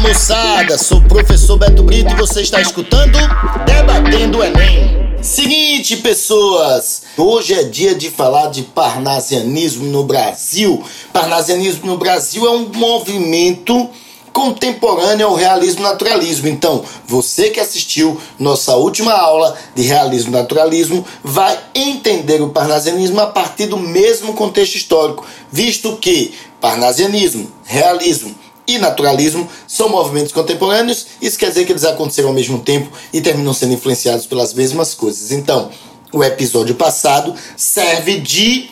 moçada, sou professor Beto Brito e você está escutando Debatendo o Enem. Seguinte, pessoas, hoje é dia de falar de parnasianismo no Brasil. Parnasianismo no Brasil é um movimento contemporâneo ao realismo naturalismo. Então, você que assistiu nossa última aula de realismo naturalismo vai entender o parnasianismo a partir do mesmo contexto histórico, visto que parnasianismo, realismo e naturalismo são movimentos contemporâneos, isso quer dizer que eles aconteceram ao mesmo tempo e terminam sendo influenciados pelas mesmas coisas. Então, o episódio passado serve de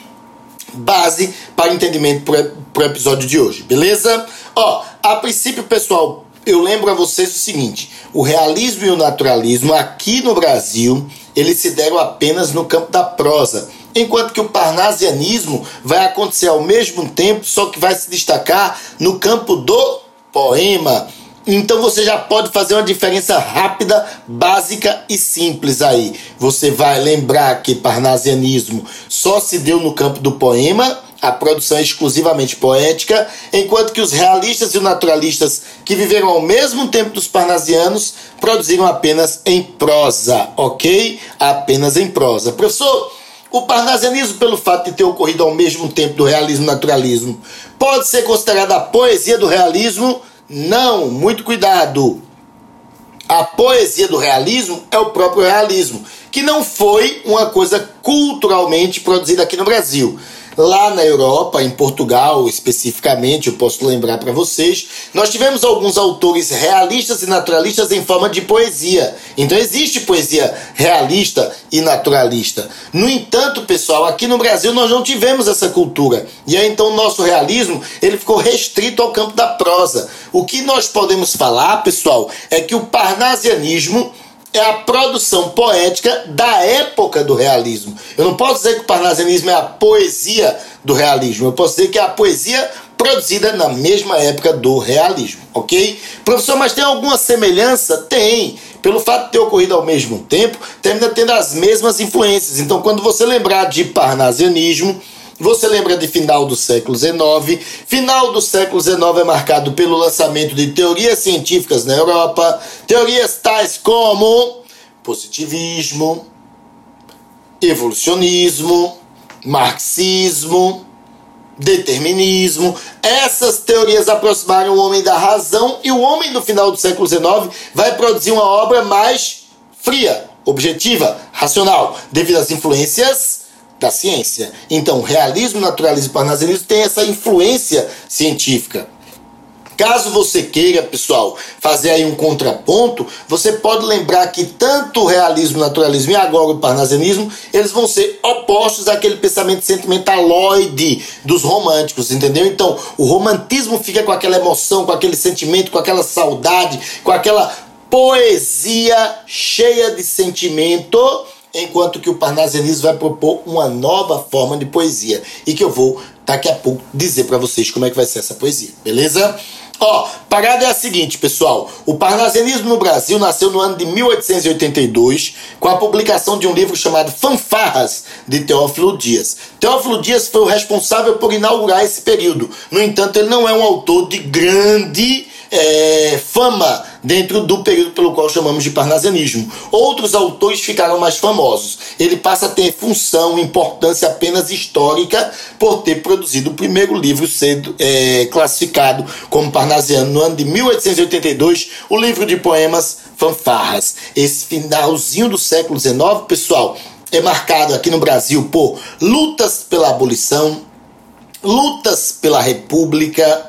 base para o entendimento para o episódio de hoje, beleza? Ó, a princípio, pessoal, eu lembro a vocês o seguinte: o realismo e o naturalismo aqui no Brasil, eles se deram apenas no campo da prosa enquanto que o parnasianismo vai acontecer ao mesmo tempo, só que vai se destacar no campo do poema. Então você já pode fazer uma diferença rápida, básica e simples aí. Você vai lembrar que parnasianismo só se deu no campo do poema, a produção é exclusivamente poética, enquanto que os realistas e os naturalistas que viveram ao mesmo tempo dos parnasianos produziram apenas em prosa, ok? Apenas em prosa. Professor, o parnasianismo, pelo fato de ter ocorrido ao mesmo tempo do realismo e naturalismo, pode ser considerada a poesia do realismo? Não, muito cuidado. A poesia do realismo é o próprio realismo, que não foi uma coisa culturalmente produzida aqui no Brasil. Lá na Europa, em Portugal especificamente, eu posso lembrar para vocês, nós tivemos alguns autores realistas e naturalistas em forma de poesia. Então existe poesia realista e naturalista. No entanto, pessoal, aqui no Brasil nós não tivemos essa cultura. E aí então o nosso realismo, ele ficou restrito ao campo da prosa. O que nós podemos falar, pessoal, é que o parnasianismo é a produção poética da época do realismo. Eu não posso dizer que o parnasianismo é a poesia do realismo. Eu posso dizer que é a poesia produzida na mesma época do realismo, ok? Professor, mas tem alguma semelhança? Tem. Pelo fato de ter ocorrido ao mesmo tempo, termina tendo as mesmas influências. Então, quando você lembrar de parnasianismo, você lembra de final do século XIX? Final do século XIX é marcado pelo lançamento de teorias científicas na Europa, teorias tais como positivismo, evolucionismo, marxismo, determinismo. Essas teorias aproximaram o homem da razão e o homem no final do século XIX vai produzir uma obra mais fria, objetiva, racional, devido às influências da ciência. Então, realismo, naturalismo e parnasianismo têm essa influência científica. Caso você queira, pessoal, fazer aí um contraponto, você pode lembrar que tanto o realismo, naturalismo e agora o parnasianismo, eles vão ser opostos àquele pensamento sentimentaloide dos românticos, entendeu? Então, o romantismo fica com aquela emoção, com aquele sentimento, com aquela saudade, com aquela poesia cheia de sentimento, enquanto que o parnasianismo vai propor uma nova forma de poesia e que eu vou daqui a pouco dizer para vocês como é que vai ser essa poesia, beleza? Ó, parada é a seguinte, pessoal. O parnasianismo no Brasil nasceu no ano de 1882 com a publicação de um livro chamado Fanfarras de Teófilo Dias. Teófilo Dias foi o responsável por inaugurar esse período. No entanto, ele não é um autor de grande é, fama dentro do período pelo qual chamamos de parnasianismo. Outros autores ficaram mais famosos. Ele passa a ter função, importância apenas histórica por ter produzido o primeiro livro sendo é, classificado como parnasiano no ano de 1882, o livro de poemas Fanfarras. Esse finalzinho do século XIX, pessoal, é marcado aqui no Brasil por lutas pela abolição, lutas pela república,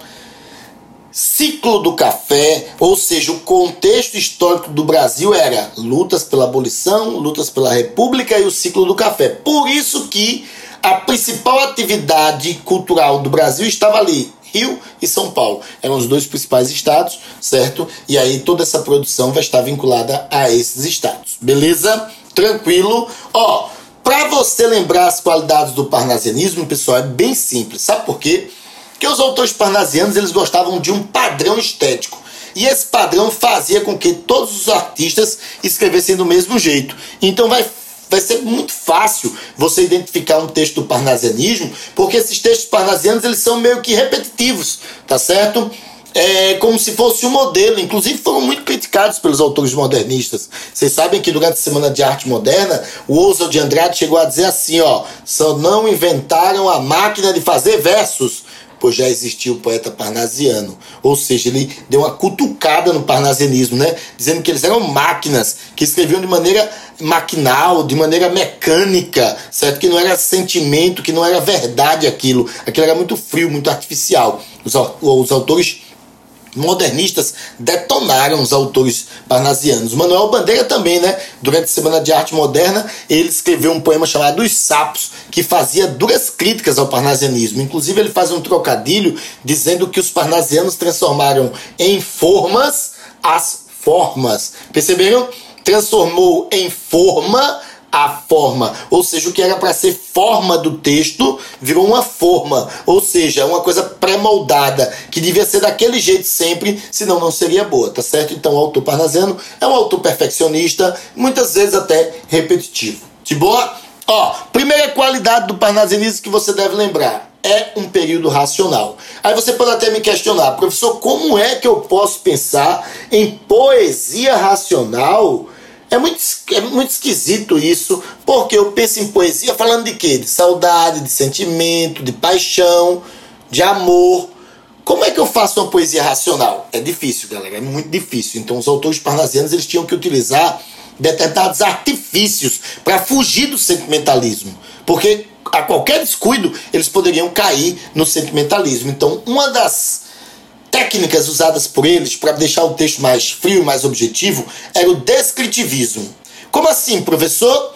ciclo do café, ou seja, o contexto histórico do Brasil era lutas pela abolição, lutas pela república e o ciclo do café. Por isso que a principal atividade cultural do Brasil estava ali, Rio e São Paulo. Eram os dois principais estados, certo? E aí toda essa produção vai estar vinculada a esses estados. Beleza? Tranquilo? Ó, para você lembrar as qualidades do parnasianismo, pessoal, é bem simples. Sabe por quê? Que os autores parnasianos eles gostavam de um padrão estético. E esse padrão fazia com que todos os artistas escrevessem do mesmo jeito. Então vai, vai ser muito fácil você identificar um texto do parnasianismo, porque esses textos parnasianos eles são meio que repetitivos, tá certo? é, como se fosse um modelo. Inclusive foram muito criticados pelos autores modernistas. Vocês sabem que durante a Semana de Arte Moderna, o Oswald de Andrade chegou a dizer assim, ó, só não inventaram a máquina de fazer versos, pois já existia o poeta parnasiano. Ou seja, ele deu uma cutucada no parnasianismo, né? Dizendo que eles eram máquinas que escreviam de maneira maquinal, de maneira mecânica, certo? Que não era sentimento, que não era verdade aquilo. Aquilo era muito frio, muito artificial. Os, os autores modernistas detonaram os autores parnasianos. Manuel Bandeira também, né? Durante a Semana de Arte Moderna, ele escreveu um poema chamado Os Sapos, que fazia duras críticas ao parnasianismo. Inclusive, ele faz um trocadilho dizendo que os parnasianos transformaram em formas as formas. Perceberam? Transformou em forma a forma, ou seja, o que era para ser forma do texto virou uma forma, ou seja, uma coisa pré-moldada, que devia ser daquele jeito sempre, senão não seria boa, tá certo? Então o autor parnasiano é um autor perfeccionista, muitas vezes até repetitivo. De boa? Ó, primeira qualidade do parnasianismo que você deve lembrar é um período racional. Aí você pode até me questionar, professor, como é que eu posso pensar em poesia racional? É muito, é muito esquisito isso, porque eu penso em poesia falando de quê? De saudade, de sentimento, de paixão, de amor. Como é que eu faço uma poesia racional? É difícil, galera, é muito difícil. Então os autores parnasianos eles tinham que utilizar determinados artifícios para fugir do sentimentalismo, porque a qualquer descuido eles poderiam cair no sentimentalismo. Então, uma das técnicas usadas por eles para deixar o texto mais frio, mais objetivo, era o descritivismo. Como assim, professor?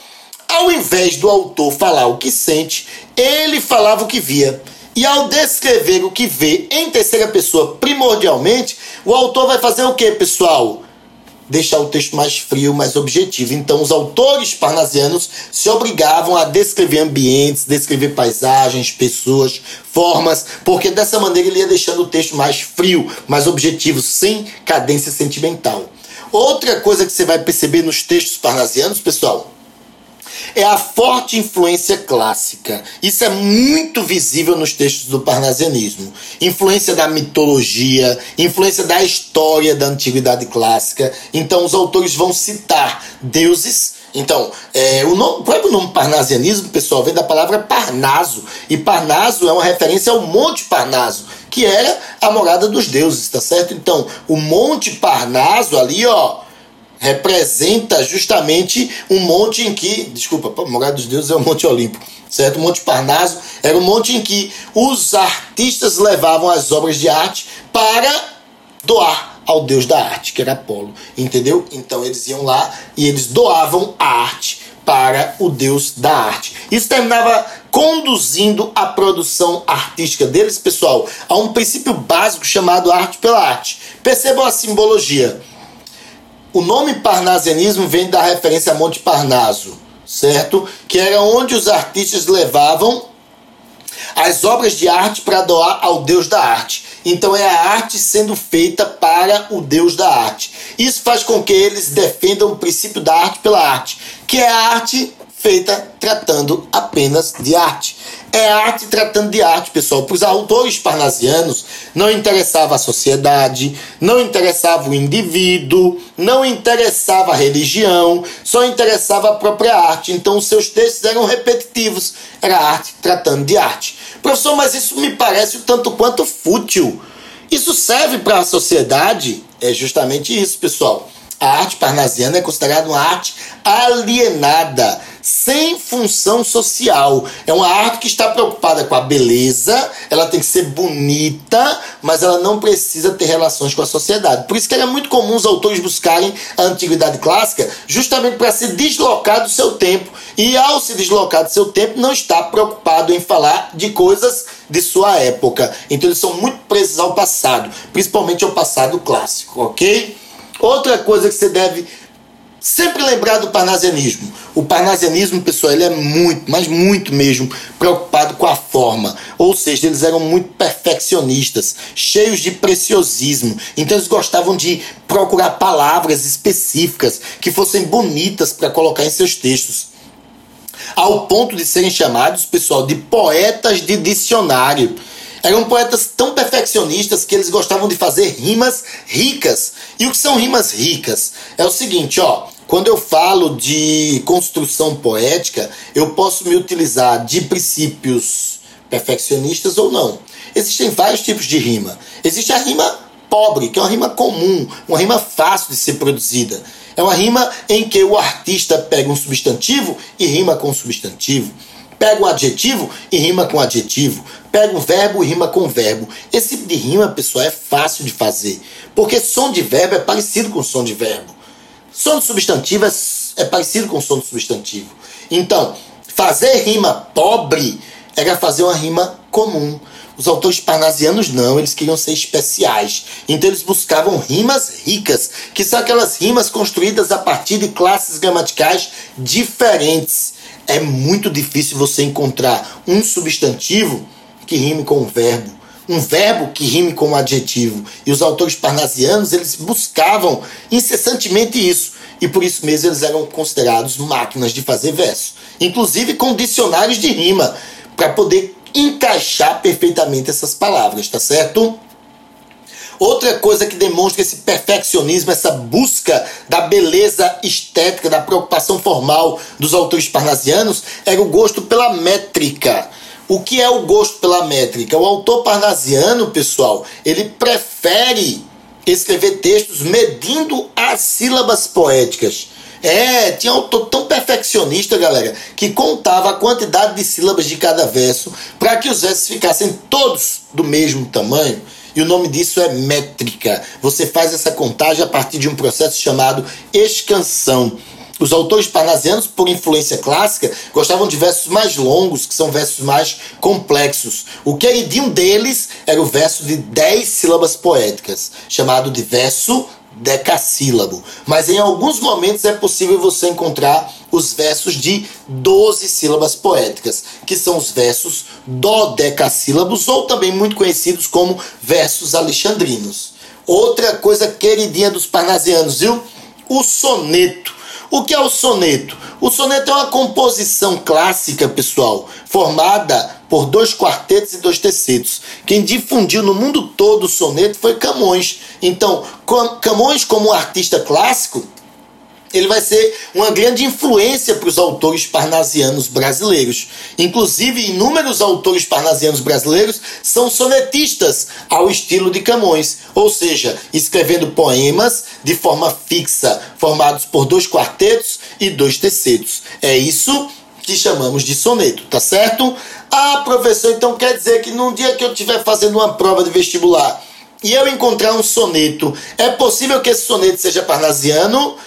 Ao invés do autor falar o que sente, ele falava o que via. E ao descrever o que vê em terceira pessoa primordialmente, o autor vai fazer o que, pessoal? Deixar o texto mais frio, mais objetivo. Então, os autores parnasianos se obrigavam a descrever ambientes, descrever paisagens, pessoas, formas, porque dessa maneira ele ia deixando o texto mais frio, mais objetivo, sem cadência sentimental. Outra coisa que você vai perceber nos textos parnasianos, pessoal, é a forte influência clássica. Isso é muito visível nos textos do parnasianismo. Influência da mitologia, influência da história da antiguidade clássica. Então, os autores vão citar deuses. Então, é, o, nome, o próprio nome parnasianismo, pessoal, vem da palavra Parnaso. E Parnaso é uma referência ao Monte Parnaso, que era a morada dos deuses, tá certo? Então, o Monte Parnaso ali, ó, representa justamente um monte em que, desculpa, o morada dos deuses é o Monte Olimpo, certo? Monte Parnaso era um monte em que os artistas levavam as obras de arte para doar ao deus da arte, que era Apolo, entendeu? Então eles iam lá e eles doavam a arte para o deus da arte. Isso terminava conduzindo a produção artística deles, pessoal, a um princípio básico chamado arte pela arte. Percebam a simbologia o nome parnasianismo vem da referência a Monte Parnaso, certo? Que era onde os artistas levavam as obras de arte para doar ao Deus da arte. Então é a arte sendo feita para o Deus da arte. Isso faz com que eles defendam o princípio da arte pela arte, que é a arte feita tratando apenas de arte. É arte tratando de arte, pessoal. Para os autores parnasianos, não interessava a sociedade, não interessava o indivíduo, não interessava a religião, só interessava a própria arte. Então, os seus textos eram repetitivos. Era arte tratando de arte. Professor, mas isso me parece o tanto quanto fútil. Isso serve para a sociedade? É justamente isso, pessoal. A arte parnasiana é considerada uma arte alienada, sem função social. É uma arte que está preocupada com a beleza, ela tem que ser bonita, mas ela não precisa ter relações com a sociedade. Por isso que era muito comum os autores buscarem a antiguidade clássica justamente para se deslocar do seu tempo. E ao se deslocar do seu tempo, não está preocupado em falar de coisas de sua época. Então eles são muito presos ao passado, principalmente ao passado clássico, ok? Outra coisa que você deve sempre lembrar do parnasianismo. O parnasianismo, pessoal, ele é muito, mas muito mesmo, preocupado com a forma. Ou seja, eles eram muito perfeccionistas, cheios de preciosismo. Então eles gostavam de procurar palavras específicas que fossem bonitas para colocar em seus textos. Ao ponto de serem chamados, pessoal, de poetas de dicionário. Eram poetas tão perfeccionistas que eles gostavam de fazer rimas ricas. E o que são rimas ricas? É o seguinte, ó. Quando eu falo de construção poética, eu posso me utilizar de princípios perfeccionistas ou não. Existem vários tipos de rima. Existe a rima pobre, que é uma rima comum, uma rima fácil de ser produzida. É uma rima em que o artista pega um substantivo e rima com um substantivo. Pega um adjetivo e rima com adjetivo. Pega um verbo e rima com verbo. Esse tipo de rima, pessoal, é fácil de fazer. Porque som de verbo é parecido com som de verbo. Som de substantivo é, é parecido com som de substantivo. Então, fazer rima pobre era fazer uma rima comum. Os autores parnasianos não, eles queriam ser especiais. Então eles buscavam rimas ricas, que são aquelas rimas construídas a partir de classes gramaticais diferentes. É muito difícil você encontrar um substantivo que rime com um verbo, um verbo que rime com um adjetivo. E os autores parnasianos, eles buscavam incessantemente isso. E por isso mesmo eles eram considerados máquinas de fazer verso. Inclusive com dicionários de rima, para poder encaixar perfeitamente essas palavras, tá certo? Outra coisa que demonstra esse perfeccionismo, essa busca da beleza estética, da preocupação formal dos autores parnasianos, era o gosto pela métrica. O que é o gosto pela métrica? O autor parnasiano, pessoal, ele prefere escrever textos medindo as sílabas poéticas. É, tinha um autor tão perfeccionista, galera, que contava a quantidade de sílabas de cada verso para que os versos ficassem todos do mesmo tamanho. E o nome disso é métrica. Você faz essa contagem a partir de um processo chamado escansão. Os autores parnasianos, por influência clássica, gostavam de versos mais longos, que são versos mais complexos. O queridinho deles era o verso de 10 sílabas poéticas, chamado de verso decassílabo. Mas em alguns momentos é possível você encontrar os versos de 12 sílabas poéticas, que são os versos dodecassílabos ou também muito conhecidos como versos alexandrinos. Outra coisa queridinha dos parnasianos, viu? O soneto. O que é o soneto? O soneto é uma composição clássica, pessoal, formada por dois quartetos e dois tercetos. Quem difundiu no mundo todo o soneto foi Camões. Então, Camões, como um artista clássico, ele vai ser uma grande influência para os autores parnasianos brasileiros. Inclusive, inúmeros autores parnasianos brasileiros são sonetistas ao estilo de Camões, ou seja, escrevendo poemas de forma fixa, formados por dois quartetos e dois tercetos. É isso que chamamos de soneto, tá certo? Ah, professor, então quer dizer que num dia que eu estiver fazendo uma prova de vestibular e eu encontrar um soneto, é possível que esse soneto seja parnasiano?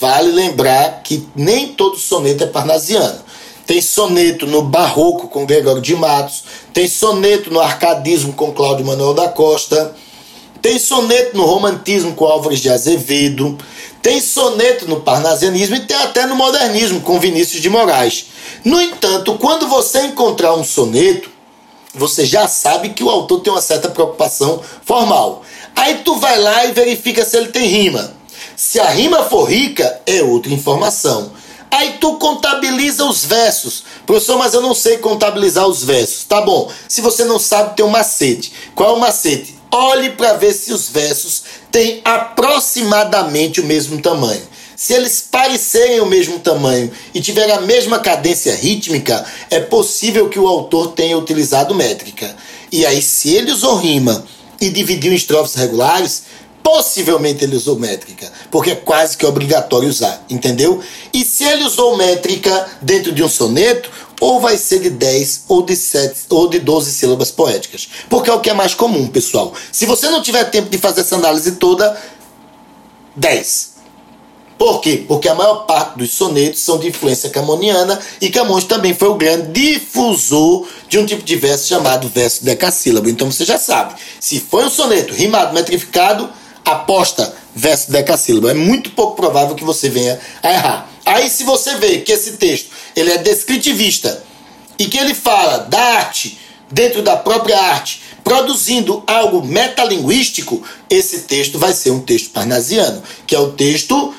Vale lembrar que nem todo soneto é parnasiano. Tem soneto no barroco com Gregório de Matos, tem soneto no arcadismo com Cláudio Manuel da Costa, tem soneto no romantismo com Álvares de Azevedo, tem soneto no parnasianismo e tem até no modernismo com Vinícius de Moraes. No entanto, quando você encontrar um soneto, você já sabe que o autor tem uma certa preocupação formal. Aí tu vai lá e verifica se ele tem rima. Se a rima for rica, é outra informação. Aí tu contabiliza os versos. Professor, mas eu não sei contabilizar os versos. Tá bom. Se você não sabe, tem um macete. Qual é o macete? Olhe para ver se os versos têm aproximadamente o mesmo tamanho. Se eles parecerem o mesmo tamanho e tiverem a mesma cadência rítmica, é possível que o autor tenha utilizado métrica. E aí, se ele usou rima e dividiu em estrofes regulares, possivelmente ele usou métrica, porque é quase que obrigatório usar, entendeu? E se ele usou métrica dentro de um soneto, ou vai ser de 10 ou de 7 ou de 12 sílabas poéticas, porque é o que é mais comum, pessoal. Se você não tiver tempo de fazer essa análise toda, 10. Por quê? Porque a maior parte dos sonetos são de influência camoniana e Camões também foi o grande difusor de um tipo de verso chamado verso decassílabo. Então você já sabe, se foi um soneto rimado, metrificado, aposta verso decassílabo. É muito pouco provável que você venha a errar. Aí se você vê que esse texto ele é descritivista e que ele fala da arte dentro da própria arte, produzindo algo metalinguístico, esse texto vai ser um texto parnasiano, que é o texto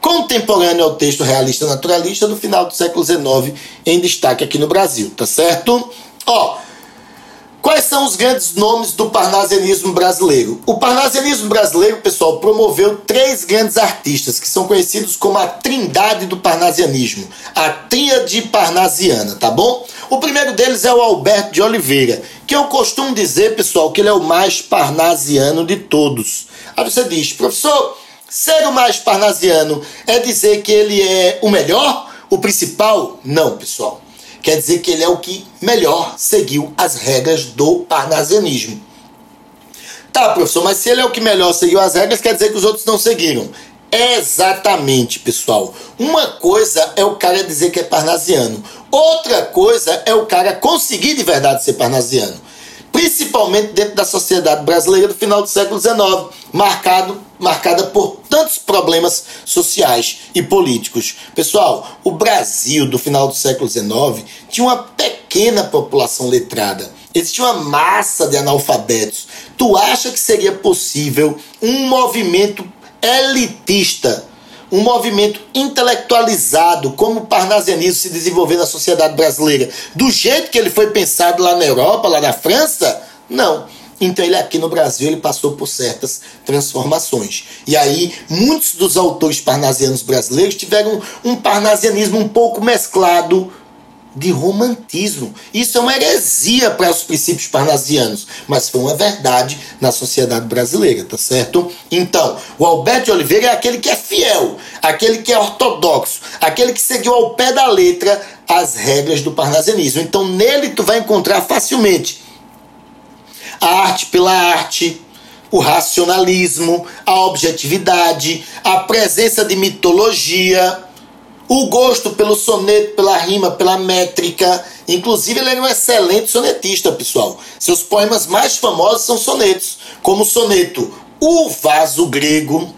contemporâneo ao texto realista naturalista do final do século XIX, em destaque aqui no Brasil, tá certo? Ó, Quais são os grandes nomes do parnasianismo brasileiro? O parnasianismo brasileiro, pessoal, promoveu três grandes artistas que são conhecidos como a trindade do parnasianismo, a tríade parnasiana, tá bom? O primeiro deles é o Alberto de Oliveira, que eu costumo dizer, pessoal, que ele é o mais parnasiano de todos. Aí você diz, professor, ser o mais parnasiano é dizer que ele é o melhor, o principal? Não, pessoal quer dizer que ele é o que melhor seguiu as regras do parnasianismo. Tá, professor, mas se ele é o que melhor seguiu as regras, quer dizer que os outros não seguiram. Exatamente, pessoal. Uma coisa é o cara dizer que é parnasiano, outra coisa é o cara conseguir de verdade ser parnasiano principalmente dentro da sociedade brasileira do final do século XIX, marcado, marcada por tantos problemas sociais e políticos. Pessoal, o Brasil do final do século XIX tinha uma pequena população letrada. Existia uma massa de analfabetos. Tu acha que seria possível um movimento elitista um movimento intelectualizado como o parnasianismo se desenvolver na sociedade brasileira do jeito que ele foi pensado lá na Europa, lá na França? Não. Então ele aqui no Brasil ele passou por certas transformações. E aí muitos dos autores parnasianos brasileiros tiveram um parnasianismo um pouco mesclado de romantismo. Isso é uma heresia para os princípios parnasianos, mas foi uma verdade na sociedade brasileira, tá certo? Então, o Alberto de Oliveira é aquele que é fiel, aquele que é ortodoxo, aquele que seguiu ao pé da letra as regras do parnasianismo. Então, nele tu vai encontrar facilmente a arte pela arte, o racionalismo, a objetividade, a presença de mitologia, o gosto pelo soneto, pela rima, pela métrica. Inclusive, ele é um excelente sonetista, pessoal. Seus poemas mais famosos são sonetos, como o soneto O Vaso Grego,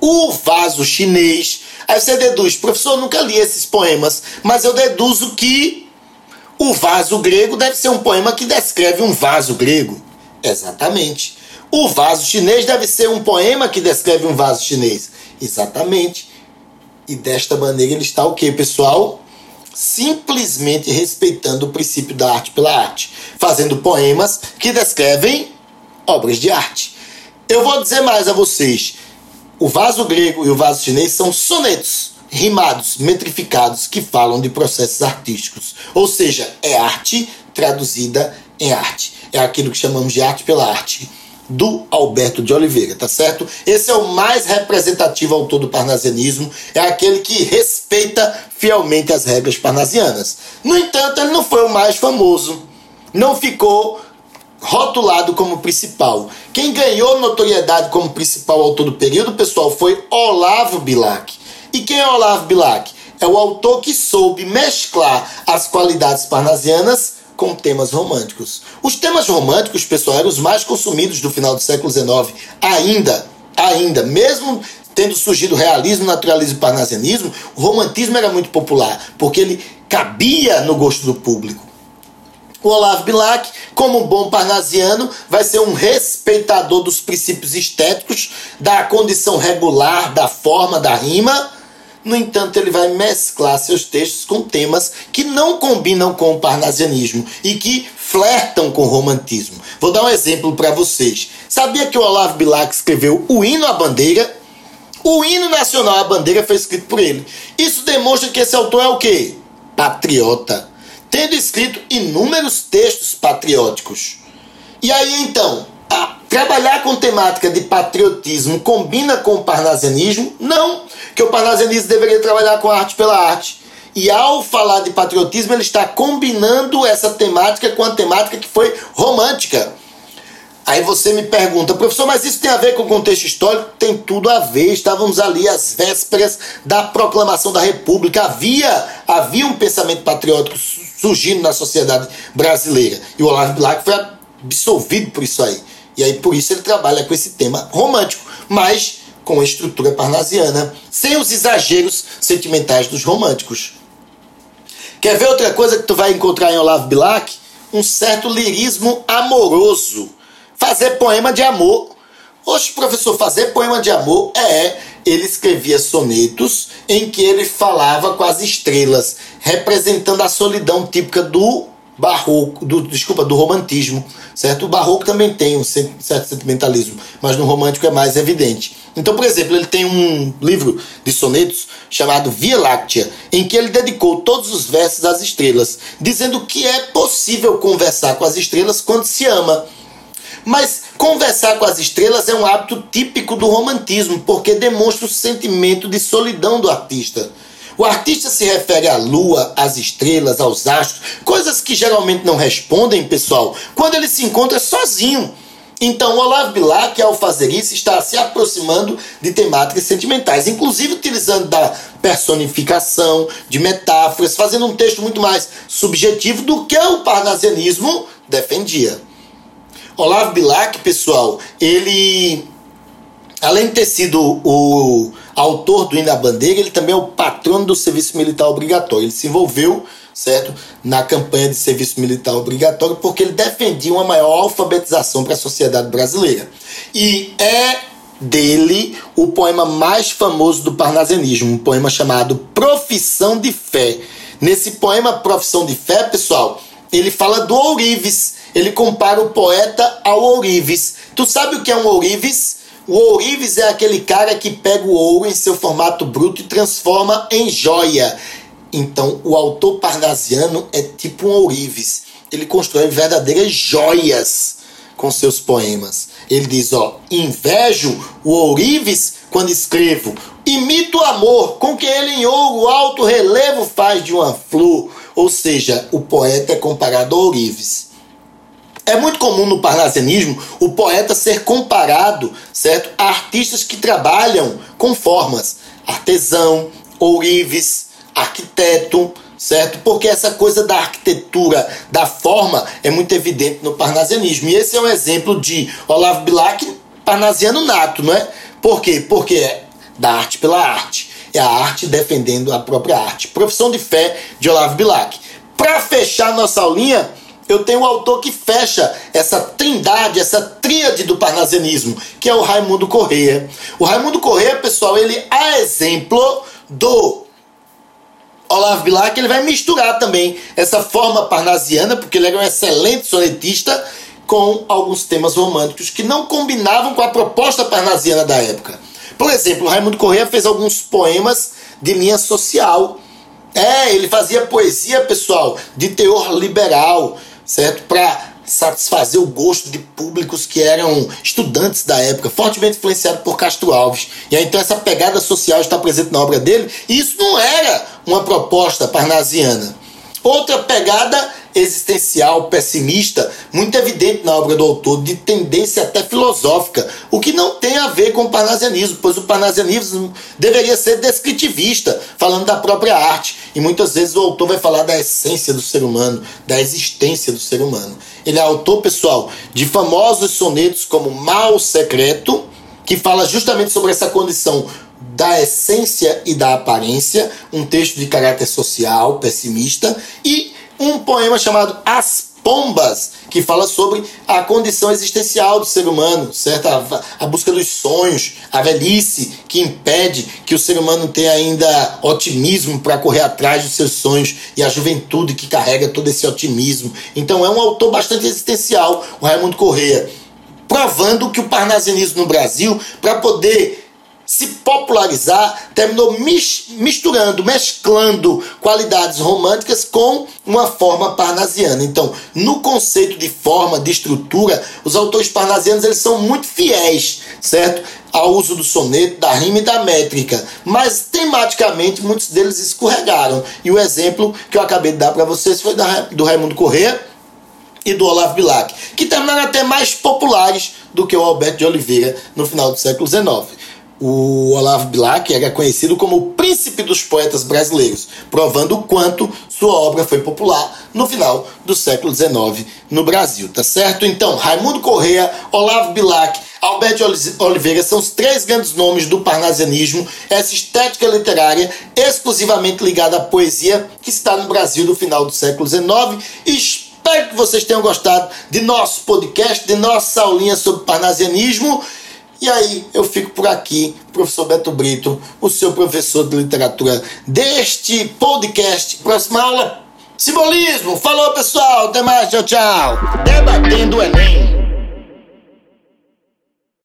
O Vaso Chinês. Aí você deduz, professor, eu nunca li esses poemas, mas eu deduzo que o vaso grego deve ser um poema que descreve um vaso grego. Exatamente. O vaso chinês deve ser um poema que descreve um vaso chinês. Exatamente. E desta maneira ele está o que, pessoal? Simplesmente respeitando o princípio da arte pela arte, fazendo poemas que descrevem obras de arte. Eu vou dizer mais a vocês: o vaso grego e o vaso chinês são sonetos rimados, metrificados, que falam de processos artísticos. Ou seja, é arte traduzida em arte. É aquilo que chamamos de arte pela arte do Alberto de Oliveira, tá certo? Esse é o mais representativo autor do parnasianismo, é aquele que respeita fielmente as regras parnasianas. No entanto, ele não foi o mais famoso, não ficou rotulado como principal. Quem ganhou notoriedade como principal autor do período, pessoal, foi Olavo Bilac. E quem é Olavo Bilac? É o autor que soube mesclar as qualidades parnasianas com temas românticos. Os temas românticos, pessoal, eram os mais consumidos do final do século XIX. Ainda, ainda, mesmo tendo surgido realismo, naturalismo e parnasianismo, o romantismo era muito popular, porque ele cabia no gosto do público. O Olavo Bilac, como bom parnasiano, vai ser um respeitador dos princípios estéticos, da condição regular, da forma, da rima, no entanto, ele vai mesclar seus textos com temas que não combinam com o parnasianismo e que flertam com o romantismo. Vou dar um exemplo para vocês. Sabia que o Olavo Bilac escreveu o hino à bandeira? O hino nacional à bandeira foi escrito por ele. Isso demonstra que esse autor é o quê? Patriota. Tendo escrito inúmeros textos patrióticos. E aí então, Trabalhar com temática de patriotismo combina com o parnasianismo? Não, que o parnasianismo deveria trabalhar com arte pela arte. E ao falar de patriotismo, ele está combinando essa temática com a temática que foi romântica. Aí você me pergunta, professor, mas isso tem a ver com o contexto histórico? Tem tudo a ver. Estávamos ali às vésperas da proclamação da República. Havia, havia um pensamento patriótico surgindo na sociedade brasileira. E o Olavo Bilac foi absolvido por isso aí. E aí por isso ele trabalha com esse tema romântico, mas com a estrutura parnasiana, sem os exageros sentimentais dos românticos. Quer ver outra coisa que tu vai encontrar em Olavo Bilac? Um certo lirismo amoroso. Fazer poema de amor. Oxe, professor, fazer poema de amor é. Ele escrevia sonetos em que ele falava com as estrelas, representando a solidão típica do barroco, do, desculpa, do romantismo, certo? O barroco também tem um certo sentimentalismo, mas no romântico é mais evidente. Então, por exemplo, ele tem um livro de sonetos chamado Via Láctea, em que ele dedicou todos os versos às estrelas, dizendo que é possível conversar com as estrelas quando se ama. Mas conversar com as estrelas é um hábito típico do romantismo, porque demonstra o sentimento de solidão do artista. O artista se refere à lua, às estrelas, aos astros, coisas que geralmente não respondem, pessoal, quando ele se encontra sozinho. Então, Olavo Bilac, ao fazer isso, está se aproximando de temáticas sentimentais, inclusive utilizando da personificação, de metáforas, fazendo um texto muito mais subjetivo do que o parnasianismo defendia. Olavo Bilac, pessoal, ele, além de ter sido o autor do hino da bandeira, ele também é o patrono do serviço militar obrigatório. Ele se envolveu, certo, na campanha de serviço militar obrigatório porque ele defendia uma maior alfabetização para a sociedade brasileira. E é dele o poema mais famoso do parnasianismo, um poema chamado Profissão de Fé. Nesse poema Profissão de Fé, pessoal, ele fala do ourives. Ele compara o poeta ao ourives. Tu sabe o que é um ourives? O ourives é aquele cara que pega o ouro em seu formato bruto e transforma em joia. Então, o autor parnasiano é tipo um ourives. Ele constrói verdadeiras joias com seus poemas. Ele diz, ó, invejo o ourives quando escrevo, imito o amor com que ele em ouro alto relevo faz de uma flor. Ou seja, o poeta é comparado ao ourives. É muito comum no parnasianismo o poeta ser comparado, certo, a artistas que trabalham com formas, artesão, ourives, arquiteto, certo? Porque essa coisa da arquitetura, da forma, é muito evidente no parnasianismo. E esse é um exemplo de Olavo Bilac, parnasiano nato, não é? Por quê? Porque é da arte pela arte. É a arte defendendo a própria arte. Profissão de fé de Olavo Bilac. Para fechar nossa aulinha, eu tenho um autor que fecha essa trindade, essa tríade do parnasianismo, que é o Raimundo Corrêa. O Raimundo Corrêa, pessoal, ele é exemplo do Olavo Bilac, ele vai misturar também essa forma parnasiana, porque ele era um excelente sonetista, com alguns temas românticos que não combinavam com a proposta parnasiana da época. Por exemplo, o Raimundo Corrêa fez alguns poemas de linha social. É, ele fazia poesia, pessoal, de teor liberal, certo? Para satisfazer o gosto de públicos que eram estudantes da época, fortemente influenciado por Castro Alves. E aí, então essa pegada social está presente na obra dele, e isso não era uma proposta parnasiana. Outra pegada existencial, pessimista, muito evidente na obra do autor, de tendência até filosófica, o que não tem a ver com o parnasianismo, pois o parnasianismo deveria ser descritivista, falando da própria arte, e muitas vezes o autor vai falar da essência do ser humano, da existência do ser humano. Ele é autor, pessoal, de famosos sonetos como Mal Secreto, que fala justamente sobre essa condição da essência e da aparência, um texto de caráter social, pessimista, e um poema chamado As Pombas, que fala sobre a condição existencial do ser humano, certo? A, a, busca dos sonhos, a velhice que impede que o ser humano tenha ainda otimismo para correr atrás dos seus sonhos e a juventude que carrega todo esse otimismo. Então é um autor bastante existencial, o Raimundo Corrêa, provando que o parnasianismo no Brasil, para poder se popularizar, terminou misturando, mesclando qualidades românticas com uma forma parnasiana. Então, no conceito de forma, de estrutura, os autores parnasianos eles são muito fiéis, certo? Ao uso do soneto, da rima e da métrica. Mas tematicamente muitos deles escorregaram. E o exemplo que eu acabei de dar para vocês foi do Raimundo Corrêa e do Olavo Bilac, que terminaram até mais populares do que o Alberto de Oliveira no final do século XIX o Olavo Bilac era conhecido como o príncipe dos poetas brasileiros, provando o quanto sua obra foi popular no final do século XIX no Brasil, tá certo? Então, Raimundo Correa, Olavo Bilac, Alberto Oliveira são os três grandes nomes do parnasianismo, essa estética literária exclusivamente ligada à poesia que está no Brasil do final do século XIX. Espero que vocês tenham gostado de nosso podcast, de nossa aulinha sobre parnasianismo. E aí eu fico por aqui, professor Beto Brito, o seu professor de literatura deste podcast. Próxima aula Simbolismo, falou pessoal, até mais, tchau, tchau. Debatendo o Enem.